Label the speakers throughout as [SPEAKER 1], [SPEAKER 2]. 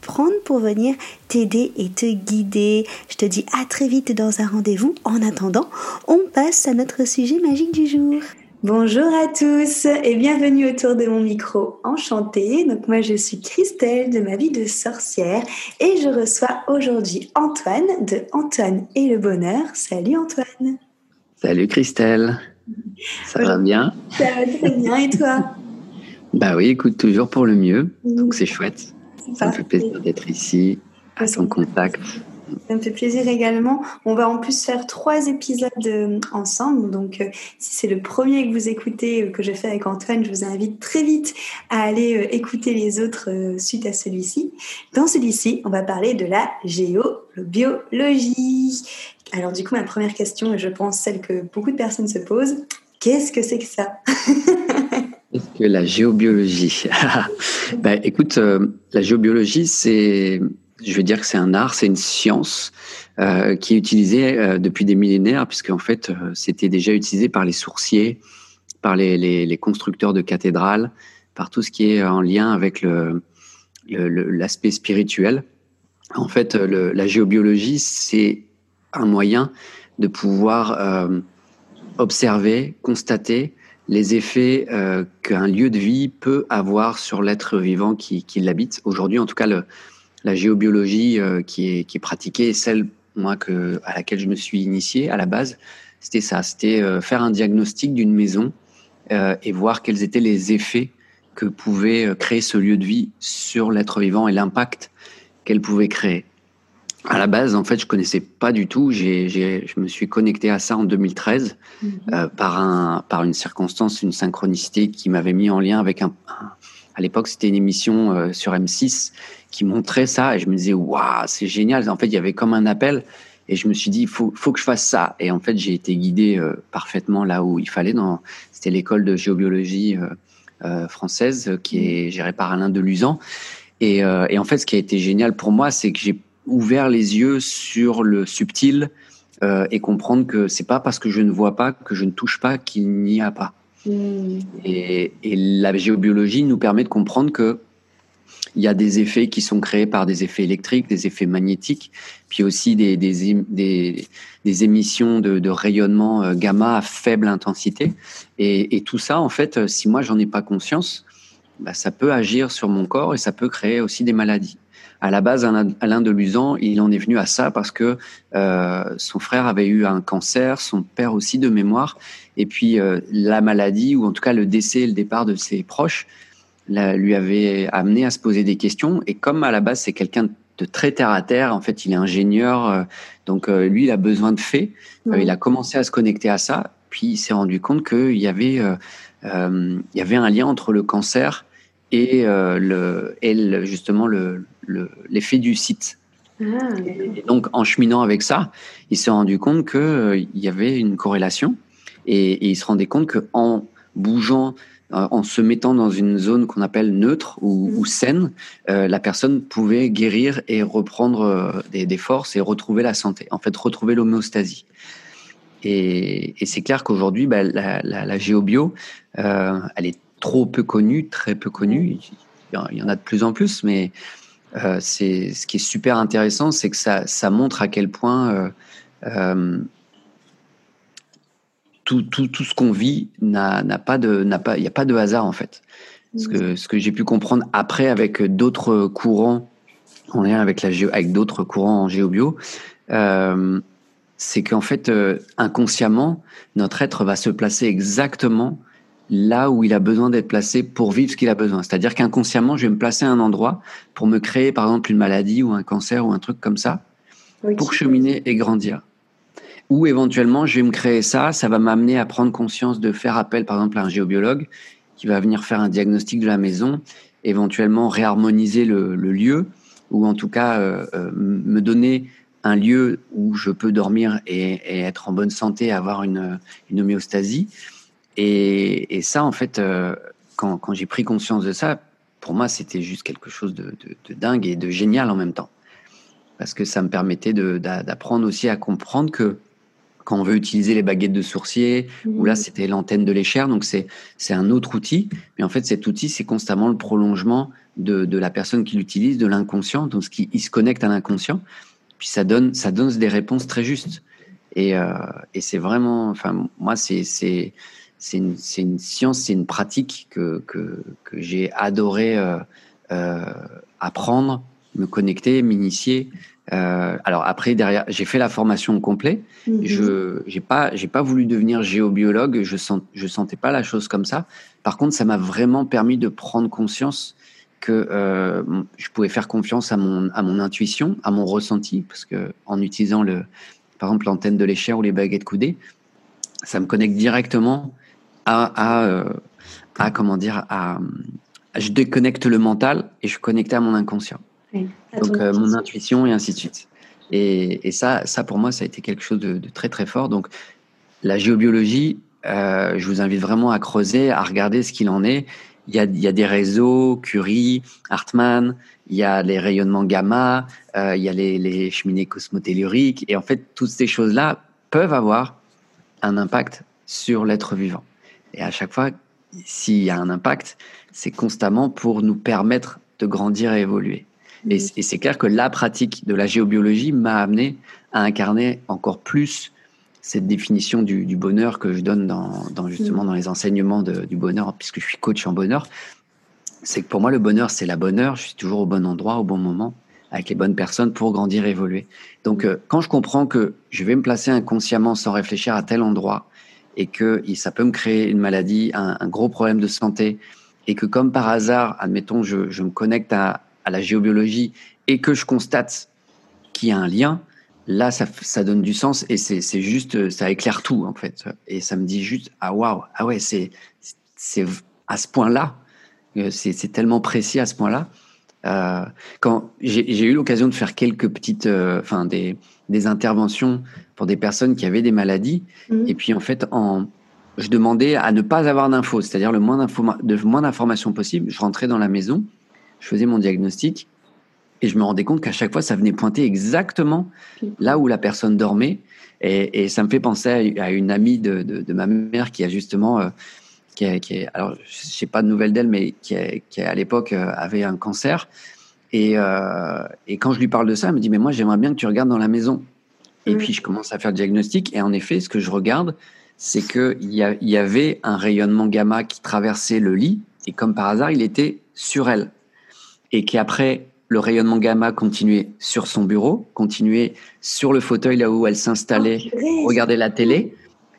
[SPEAKER 1] prendre pour venir t'aider et te guider. Je te dis à très vite dans un rendez-vous. En attendant, on passe à notre sujet magique du jour. Bonjour à tous et bienvenue autour de mon micro. Enchantée. Donc moi je suis Christelle de ma vie de sorcière et je reçois aujourd'hui Antoine de Antoine et le bonheur. Salut Antoine.
[SPEAKER 2] Salut Christelle. Ça va bien?
[SPEAKER 1] Ça va très bien et toi?
[SPEAKER 2] Bah oui, écoute toujours pour le mieux. Donc c'est chouette. Ça me fait plaisir d'être ici, à son contact.
[SPEAKER 1] Ça me fait plaisir également. On va en plus faire trois épisodes euh, ensemble. Donc, euh, si c'est le premier que vous écoutez, euh, que j'ai fait avec Antoine, je vous invite très vite à aller écouter les autres suite à celui-ci. Dans celui-ci, on va parler de la géobiologie. Alors, du coup, ma première question, et je pense celle que beaucoup de personnes se posent, qu'est-ce que c'est que ça?
[SPEAKER 2] La géobiologie ben, Écoute, euh, la géobiologie, c'est, je veux dire que c'est un art, c'est une science euh, qui est utilisée euh, depuis des millénaires, puisque en fait, c'était déjà utilisé par les sourciers, par les, constructeurs de cathédrales, par tout ce qui est en lien avec l'aspect spirituel. En fait, la géobiologie, c'est un moyen de pouvoir observer, constater les effets euh, qu'un lieu de vie peut avoir sur l'être vivant qui, l'habite. Aujourd'hui, en tout cas, la géobiologie euh, qui, est, pratiquée, celle à laquelle je me suis initié à la base, c'était ça, c'était euh, faire un diagnostic d'une maison et voir quels étaient les effets que pouvait créer ce lieu de vie sur l'être vivant et l'impact qu'elle pouvait créer à la base, en fait, je connaissais pas du tout. J'ai, je me suis connecté à ça en 2013 mhm. euh, par un, par une circonstance, une synchronicité qui m'avait mis en lien avec un. à l'époque, c'était une émission euh, sur M6 qui montrait ça, et je me disais waouh, c'est génial. En fait, il y avait comme un appel, et je me suis dit faut, faut que je fasse ça. Et en fait, j'ai été guidé euh, parfaitement là où il fallait. Dans, c'était l'école de géobiologie française qui est gérée par Alain Deluzan. Et, et en fait, ce qui a été génial pour moi, c'est que j'ai ouvert les yeux sur le subtil euh, et comprendre que c'est pas parce que je ne vois pas, que je ne touche pas, qu'il n'y a pas. Hmm. Et, la géobiologie nous permet de comprendre que il y a des effets qui sont créés par des effets électriques, des effets magnétiques, puis aussi des, des, des, émissions de, rayonnement euh, gamma à faible intensité. Et, tout ça, en fait, si moi j'en ai pas conscience, bah, ça peut agir sur mon corps et ça peut créer aussi des maladies. À la base, Alain Deluzan, il en est venu à ça parce que euh, son frère avait eu un cancer, son père aussi de mémoire, et puis euh, la maladie, ou en tout cas le décès, le départ de ses proches, lui avait amené à se poser des questions. Et comme à la base, c'est quelqu'un de très terre à terre, en fait, il est ingénieur, euh, donc lui, il a besoin de faits. il a commencé à se connecter à ça, puis il s'est rendu compte qu'il y avait, il y avait un lien entre le cancer et, le, et justement le, l'effet du site. Ah, et donc, en cheminant avec ça, il s'est rendu compte qu'il euh, y avait une corrélation et, il se rendait compte qu'en bougeant, euh, en se mettant dans une zone qu'on appelle neutre ou, mm. saine, euh, la personne pouvait guérir et reprendre des, forces et retrouver la santé, en fait, retrouver l'homéostasie. Et, c'est clair qu'aujourd'hui, bah, la, la, géobio, elle est trop peu connue, très peu connue. Il y en a de plus en plus, mais euh, c'est ce qui est super intéressant, c'est que ça, ça, montre à quel point euh, euh, tout, tout, tout, ce qu'on vit n'a pas de n'a pas il n'y a pas de hasard en fait. Ce que, ce que j'ai pu comprendre après avec d'autres courants en lien avec la avec d'autres courants en géobio, c'est qu'en fait inconsciemment notre être va se placer exactement là où il a besoin d'être placé pour vivre ce qu'il a besoin. C'est-à-dire qu'inconsciemment, je vais me placer à un endroit pour me créer, par exemple, une maladie ou un cancer ou un truc comme ça, pour cheminer et grandir. Ou éventuellement, je vais me créer ça, ça va m'amener à prendre conscience de faire appel, par exemple, à un géobiologue qui va venir faire un diagnostic de la maison, éventuellement réharmoniser le, lieu, ou en tout cas euh, euh, me donner un lieu où je peux dormir et, être en bonne santé, avoir une, une homéostasie. Et, ça, en fait, euh, quand, quand j'ai pris conscience de ça, pour moi, c'était juste quelque chose de, de, dingue et de génial en même temps. Parce que ça me permettait d'apprendre aussi à comprendre que quand on veut utiliser les baguettes de sourcier, ou là, mmh. c'était l'antenne de l'échelle, donc c'est un autre outil. Mais en fait, cet outil, c'est constamment le prolongement de, de la personne qui l'utilise, de l'inconscient, donc ce qui, il se connecte à l'inconscient. Puis ça donne, ça donne des réponses très justes. Et, euh, et c'est vraiment, enfin, moi, c'est c'est une, une, science, c'est une pratique que, que, que j'ai adoré euh, euh, apprendre, me connecter, m'initier. Euh, alors après, derrière, j'ai fait la formation au complet. Mhm. Je j'ai pas j'ai pas voulu devenir géobiologue. Je sens je sentais pas la chose comme ça. Par contre, ça m'a vraiment permis de prendre conscience que je pouvais faire confiance à mon à mon intuition, à mon ressenti, parce que en utilisant le par exemple l'antenne de l'échelle ou les baguettes coudées, ça me connecte directement à, euh, à, comment dire, à, je déconnecte le mental et je connecte à mon inconscient. Donc euh, mon intuition et ainsi de suite. Et, et, ça, ça pour moi, ça a été quelque chose de, très très fort. Donc la géobiologie, euh, je vous invite vraiment à creuser, à regarder ce qu'il en est. Il y, a, il y a, des réseaux, Curie, Hartmann, il y a les rayonnements gamma, il y a les, les cheminées cosmotelluriques. Et en fait, toutes ces choses-là peuvent avoir un impact sur l'être vivant. Et à chaque fois, s'il y a un impact, c'est constamment pour nous permettre de grandir et évoluer. Et, c'est clair que la pratique de la géobiologie m'a amené à incarner encore plus cette définition du, bonheur que je donne dans, justement dans les enseignements du bonheur, puisque je suis coach en bonheur. C'est que pour moi, le bonheur, c'est la bonheur. Je suis toujours au bon endroit, au bon moment, avec les bonnes personnes pour grandir et évoluer. Donc, euh, quand je comprends que je vais me placer inconsciemment sans réfléchir à tel endroit, et que ça peut me créer une maladie, un, gros problème de santé, et que comme par hasard, admettons, je, me connecte à, la géobiologie et que je constate qu'il y a un lien, là, ça, ça donne du sens et c'est juste, ça éclaire tout en fait. Et ça me dit juste, ah waouh, ah ouais, c'est à ce point-là, euh, c'est tellement précis à ce point-là. Euh, quand j'ai eu l'occasion de faire quelques petites, euh, enfin des, des interventions pour des personnes qui avaient des maladies. Mhm. Et puis, en fait, en, je demandais à ne pas avoir d'infos, c'est-à-dire le moins d'informations possible. Je rentrais dans la maison, je faisais mon diagnostic et je me rendais compte qu'à chaque fois, ça venait pointer exactement là où la personne dormait. Et, et ça me fait penser à, une amie de, de, de, ma mère qui a justement, euh, qui, qui alors je sais pas de nouvelles d'elle, mais qui, qui à l'époque euh, avait un cancer. Et, euh, et quand je lui parle de ça, elle me dit, mais moi, j'aimerais bien que tu regardes dans la maison. Et mm. puis, je commence à faire le diagnostic. Et en effet, ce que je regarde, c'est qu'il y, a, y avait un rayonnement gamma qui traversait le lit. Et comme par hasard, il était sur elle. Et qu'après, le rayonnement gamma continuait sur son bureau, continuait sur le fauteuil là où elle s'installait, oh, regardait la télé.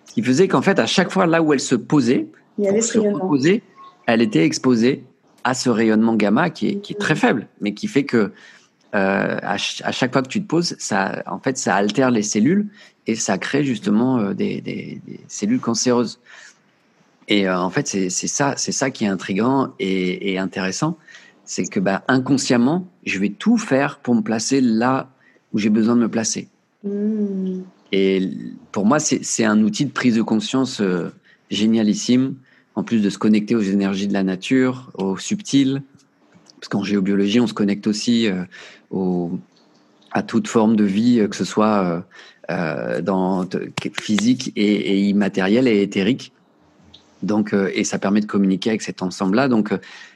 [SPEAKER 2] Ce qui faisait qu'en fait, à chaque fois là où elle se posait, pour se reposer, elle était exposée à ce rayonnement gamma qui est, qui est très faible, mais qui fait que euh, à, chaque fois que tu te poses, ça, en fait, ça altère les cellules et ça crée justement euh, des, des, des, cellules cancéreuses. Et euh, en fait, c'est ça, c'est ça qui est intrigant et, et intéressant, c'est que bah, inconsciemment, je vais tout faire pour me placer là où j'ai besoin de me placer. Mmh. Et pour moi, c'est un outil de prise de conscience génialissime, en plus de se connecter aux énergies de la nature, aux subtils, parce qu'en géobiologie, on se connecte aussi euh, au, à toute forme de vie, euh, que ce soit euh, dans physique et, et, immatériel et éthérique. Donc, et ça permet de communiquer avec cet ensemble-là. Donc,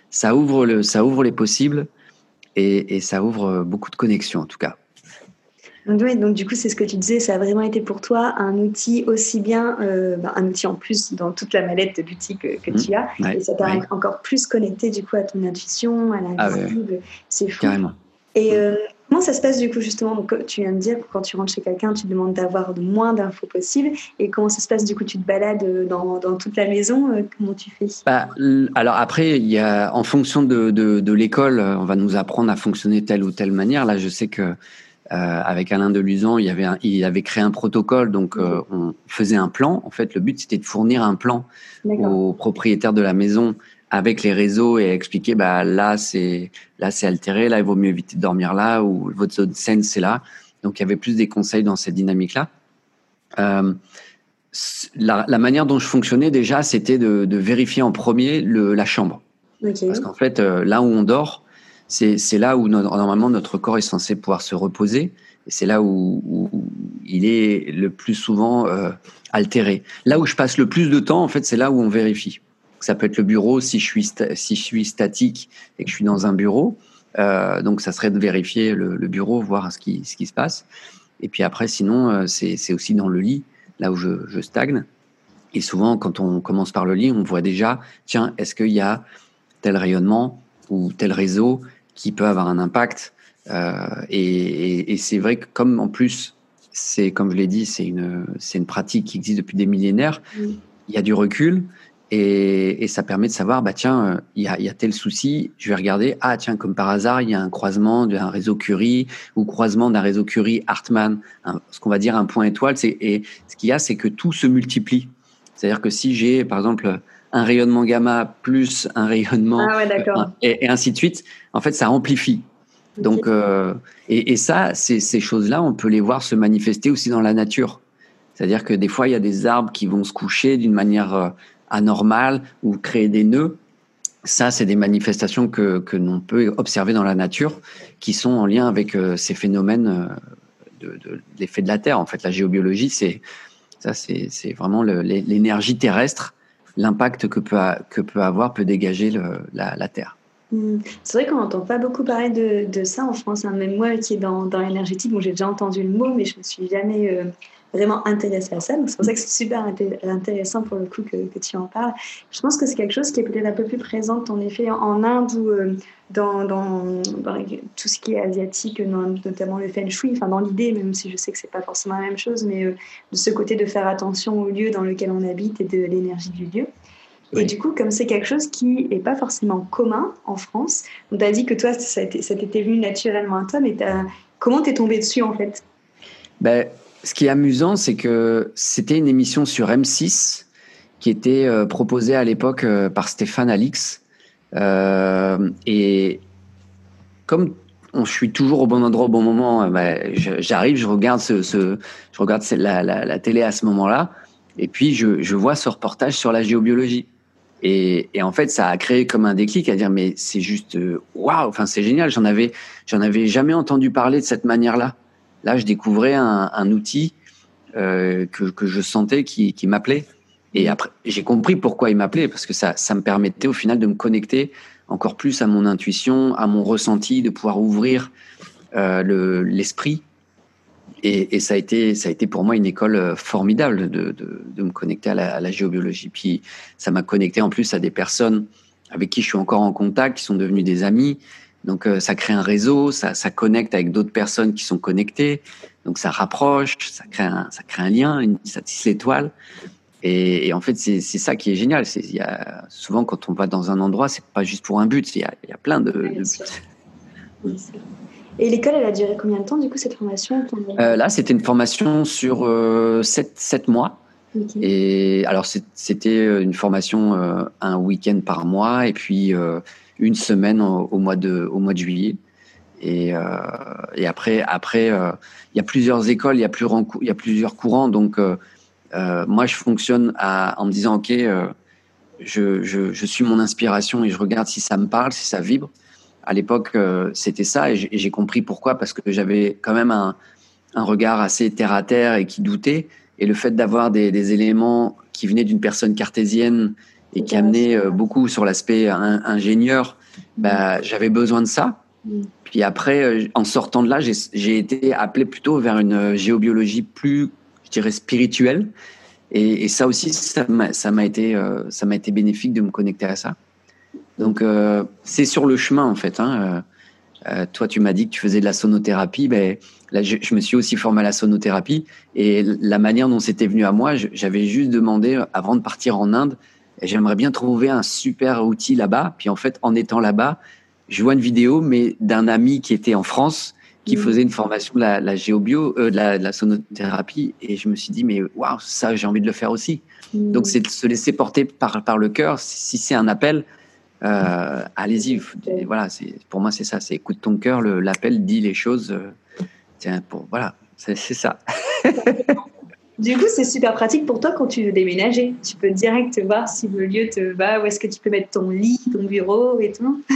[SPEAKER 2] ça ouvre le, ça ouvre les possibles et, et ça ouvre beaucoup de connexions en tout cas.
[SPEAKER 1] Donc, donc du coup, c'est ce que tu disais, ça a vraiment été pour toi un outil aussi bien, euh, bah, un outil en plus dans toute la mallette d'outils que, que tu as, et ça t'a encore plus connecté du coup à ton intuition, à la ah, C'est fou.
[SPEAKER 2] Carrément.
[SPEAKER 1] Et euh, Comment ça se passe du coup justement? Donc, Tu viens de dire que quand tu rentres chez quelqu'un, tu demandes d'avoir le moins d'infos possible. Et comment ça se passe du coup? Tu te balades euh, dans, dans toute la maison euh, Comment tu fais?
[SPEAKER 2] Bah, Alors après, il y a, en fonction de, de, de l'école, euh, on va nous apprendre à fonctionner telle ou telle manière. Là, je sais que euh, avec Alain Deluzan, il, y avait il avait créé un protocole, donc euh, on faisait un plan. En fait, le but c'était de fournir un plan aux propriétaires de la maison avec les réseaux et expliquer bah là c'est là c'est altéré, là il vaut mieux éviter de dormir là ou votre zone saine c'est là. Donc il y avait plus des conseils dans cette dynamique là. Euh, la, la, manière dont je fonctionnais déjà, c'était de, de, vérifier en premier le, la chambre. Okay. Parce qu'en fait, euh, là où on dort, c'est là où no normalement notre corps est censé pouvoir se reposer. C'est là où, il est le plus souvent euh, altéré. Là où je passe le plus de temps, en fait, c'est là où on vérifie. Ça peut être le bureau si je suis, si je suis statique et que je suis dans un bureau. Euh, donc, ça serait de vérifier le, le, bureau, voir ce qui, ce qui se passe. Et puis après, sinon, euh, c'est aussi dans le lit, là où je, je, stagne. Et souvent, quand on commence par le lit, on voit déjà, tiens, est-ce qu'il y a tel rayonnement? Ou tel réseau qui peut avoir un impact euh, Et, et, et c'est vrai que comme en plus, c'est comme je l'ai dit, c'est une, c'est une pratique qui existe depuis des millénaires, oui. il y a du recul. Et, et, ça permet de savoir, bah tiens, il euh, y, y, a, tel souci, je vais regarder, ah tiens, comme par hasard, il y a un croisement d'un réseau Curie ou croisement d'un réseau Curie Hartmann, un, ce qu'on va dire un point étoile. Et ce qu'il y a, c'est que tout se multiplie. C'est-à-dire que si j'ai, par exemple, un rayonnement gamma plus un rayonnement,
[SPEAKER 1] ah ouais,
[SPEAKER 2] euh, et, et, ainsi de suite, en fait, ça amplifie. Okay. Donc, euh, et, et, ça, ces, choses-là, on peut les voir se manifester aussi dans la nature. C'est-à-dire que des fois, il y a des arbres qui vont se coucher d'une manière euh, anormale ou créer des nœuds. Ça, c'est des manifestations que, que l'on peut observer dans la nature qui sont en lien avec ces phénomènes de, de l'effet de la Terre. En fait, la géobiologie, c'est ça, c'est vraiment l'énergie terrestre, l'impact que peut, que peut avoir, peut dégager la, Terre.
[SPEAKER 1] Mmh. C'est vrai qu'on n'entend pas beaucoup parler de, de, ça en France. Hein. Même moi qui est dans, dans l'énergétique, bon, j'ai déjà entendu le mot, mais je ne me suis jamais euh, vraiment intéressée à ça. Donc c'est pour ça que c'est super intéressant pour le coup que, que, tu en parles. Je pense que c'est quelque chose qui est peut-être un peu plus présent en effet en Inde ou euh, dans, dans, dans, tout ce qui est asiatique, notamment le feng shui, enfin dans l'idée, même si je sais que c'est pas forcément la même chose, mais euh, de ce côté de faire attention au lieu dans lequel on habite et de l'énergie du lieu. Oui. Et du coup, comme c'est quelque chose qui n'est pas forcément commun en France, on t'a dit que toi, ça t'était venu naturellement à toi, mais comment t'es tombé dessus en fait?
[SPEAKER 2] Ben, Ce qui est amusant, c'est que c'était une émission sur M6 qui était euh, proposée à l'époque euh, par Stéphane Alix. Euh, et comme on, je suis toujours au bon endroit au bon moment, ben, j'arrive, je regarde, je regarde la, télé à ce moment-là, et puis je, vois ce reportage sur la géobiologie. Et, et, en fait, ça a créé comme un déclic à dire mais c'est juste waouh, enfin c'est génial. J'en avais, j'en avais jamais entendu parler de cette manière-là. Là, je découvrais un, outil euh, que, je sentais qui, m'appelait. Et après, j'ai compris pourquoi il m'appelait parce que ça, ça me permettait au final de me connecter encore plus à mon intuition, à mon ressenti, de pouvoir ouvrir euh, l'esprit. Le, et, ça a été, ça a été pour moi une école formidable de, me connecter à la, à la, géobiologie. Puis ça m'a connecté en plus à des personnes avec qui je suis encore en contact, qui sont devenus des amis. Donc euh, ça crée un réseau, ça, ça connecte avec d'autres personnes qui sont connectées. Donc ça rapproche, ça crée un, ça crée un lien, une, ça tisse l'étoile. Et, et, en fait, c'est ça qui est génial. Y a souvent quand on va dans un endroit, c'est pas juste pour un but. Il y a, il y a plein de, de buts.
[SPEAKER 1] Et l'école, elle a duré combien de temps, du coup, cette formation?
[SPEAKER 2] Euh, Là, c'était une formation sur 7, euh, 7 mois. Okay. Et alors, c'était une formation euh, un week-end par mois et puis euh, une semaine au, mois de, au mois de juillet. Et, euh, et après, après il y a plusieurs écoles, il y a, plusieurs courants. Donc, moi, je fonctionne en me disant, OK, je, je, suis mon inspiration et je regarde si ça me parle, si ça vibre à l'époque, euh, c'était ça, et j'ai compris pourquoi, parce que j'avais quand même un, un, regard assez terre à terre et qui doutait. Et le fait d'avoir des, éléments qui venaient d'une personne cartésienne et qui amenaient euh, beaucoup sur l'aspect ingénieur, bah, j'avais besoin de ça. Puis après, euh, en sortant de là, j'ai été appelé plutôt vers une géobiologie plus, je dirais, spirituelle. Et, et ça aussi, ça m'a été, ça m'a été bénéfique de me connecter à ça. Donc euh, c'est sur le chemin en fait. Hein. Euh, toi, tu m'as dit que tu faisais de la sonothérapie. Ben, là, je, me suis aussi formé à la sonothérapie. Et la manière dont c'était venu à moi, j'avais juste demandé, avant de partir en Inde, j'aimerais bien trouver un super outil là-bas. Puis en fait, en étant là-bas, je vois une vidéo, mais d'un ami qui était en France, qui mmh. faisait une formation de la, géobio, euh, de, la, sonothérapie. Et je me suis dit, mais waouh, ça, j'ai envie de le faire aussi. Mmh. Donc, c'est de se laisser porter par, par le cœur. Si c'est un appel, euh, allez-y. Voilà, pour moi, c'est ça. C'est écoute ton cœur, l'appel dit les choses. Euh, tiens, pour, voilà, c'est ça.
[SPEAKER 1] du coup, c'est super pratique pour toi quand tu veux déménager. Tu peux direct voir si le lieu te va, où est-ce que tu peux mettre ton lit, ton bureau et tout.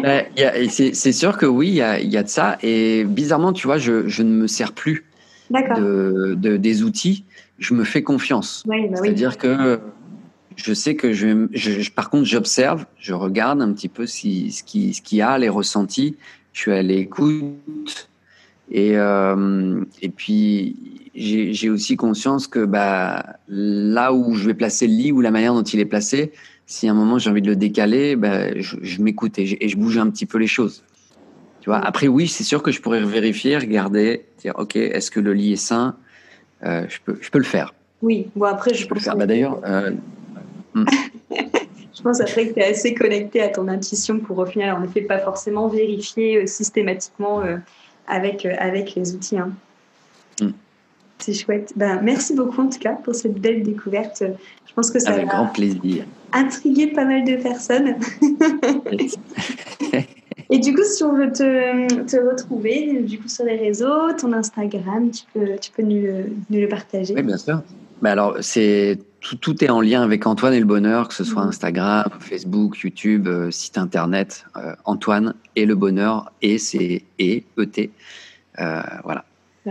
[SPEAKER 2] Ben, c'est sûr que oui, il y a, y a, de ça. Et bizarrement, tu vois, je, je ne me sers plus de, de, des outils. Je me fais confiance. Bah C'est-à-dire que je sais que je, je par contre, j'observe, je regarde un petit peu si, ce qu'il ce qui a, les ressentis. Je suis à l'écoute. Et, euh, et puis, j'ai aussi conscience que bah, là où je vais placer le lit ou la manière dont il est placé, si à un moment j'ai envie de le décaler, bah, je, je m'écoute et, et, je bouge un petit peu les choses. Tu vois. Après, oui, c'est sûr que je pourrais vérifier, regarder, dire ok, est-ce que le lit est sain? Euh, je, peux, je peux le faire.
[SPEAKER 1] Oui, bon après, je, je peux le
[SPEAKER 2] faire. Bah, D'ailleurs, euh,
[SPEAKER 1] je pense après que tu es assez connecté à ton intuition pour au final, en effet, pas forcément vérifier euh, systématiquement avec, avec les outils. Hein. Mm. C'est chouette. Ben, merci beaucoup en tout cas pour cette belle découverte. Je pense que ça
[SPEAKER 2] Avec grand plaisir.
[SPEAKER 1] intriguer pas mal de personnes. Et du coup, si on veut te, te, retrouver du coup, sur les réseaux, ton Instagram, tu peux, tu peux nous, le, nous le partager
[SPEAKER 2] Oui, bien sûr. Ben alors, c'est tout, tout, est en lien avec Antoine et le bonheur, que ce soit mmh. Instagram, Facebook, YouTube, euh, site internet. Euh, Antoine et le bonheur, et c'est E-T. Euh, voilà.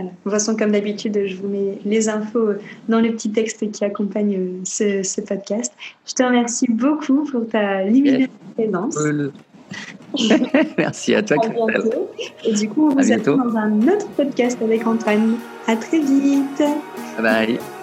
[SPEAKER 1] De toute façon, comme d'habitude, je vous mets les infos dans le petit texte qui accompagne ce, ce podcast. Je te remercie beaucoup pour ta lumineuse présence.
[SPEAKER 2] Merci à toi.
[SPEAKER 1] Et du coup, on vous attend dans un autre podcast avec Antoine. À très vite.
[SPEAKER 2] Bye bye.